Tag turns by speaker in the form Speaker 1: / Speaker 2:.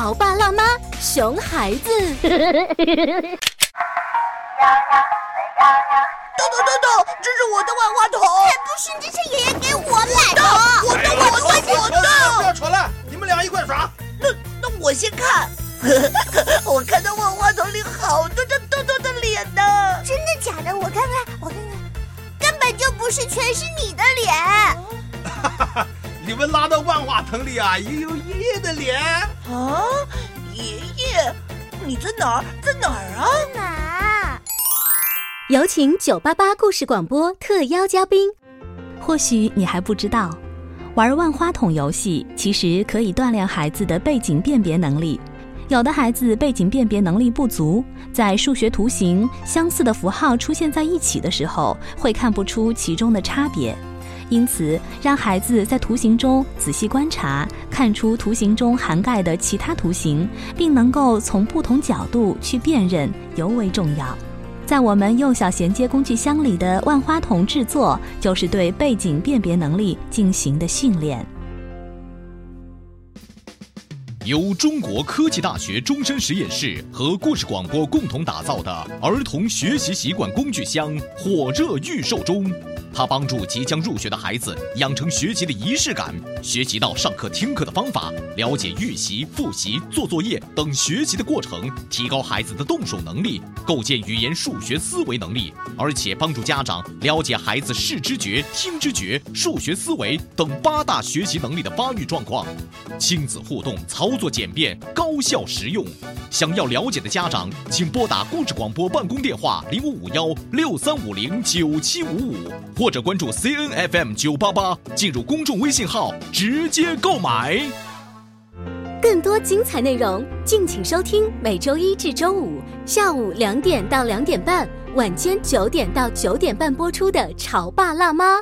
Speaker 1: 潮爸辣妈，熊孩子。
Speaker 2: 豆豆豆豆，这是我的万花筒！
Speaker 3: 才不是，这是爷爷给我买的。
Speaker 2: 我的，我的，我的！
Speaker 4: 不要吵了，你们俩一块耍。
Speaker 2: 那那我先看。我看到万花筒里好多张豆豆的脸呢。
Speaker 3: 真的假的？我看看，我看看，根本就不是，全是你的脸。
Speaker 4: 哈哈，你们拉到万花筒里啊，也有爷爷的脸
Speaker 2: 啊！爷爷，你在哪儿？在哪儿啊？
Speaker 3: 在哪？
Speaker 1: 有请九八八故事广播特邀嘉宾。
Speaker 5: 或许你还不知道，玩万花筒游戏其实可以锻炼孩子的背景辨别能力。有的孩子背景辨别能力不足，在数学图形相似的符号出现在一起的时候，会看不出其中的差别。因此，让孩子在图形中仔细观察，看出图形中涵盖的其他图形，并能够从不同角度去辨认，尤为重要。在我们幼小衔接工具箱里的万花筒制作，就是对背景辨别能力进行的训练。
Speaker 6: 由中国科技大学终身实验室和故事广播共同打造的儿童学习习惯工具箱火热预售中。它帮助即将入学的孩子养成学习的仪式感，学习到上课听课的方法，了解预习、复习、做作业等学习的过程，提高孩子的动手能力，构建语言数学思维能力，而且帮助家长了解孩子视知觉、听知觉、数学思维等八大学习能力的发育状况。亲子互动，操作简便，高效实用。想要了解的家长，请拨打故事广播办公电话零五五幺六三五零九七五五。或或者关注 C N F M 九八八，进入公众微信号直接购买。
Speaker 1: 更多精彩内容，敬请收听每周一至周五下午两点到两点半，晚间九点到九点半播出的《潮爸辣妈》。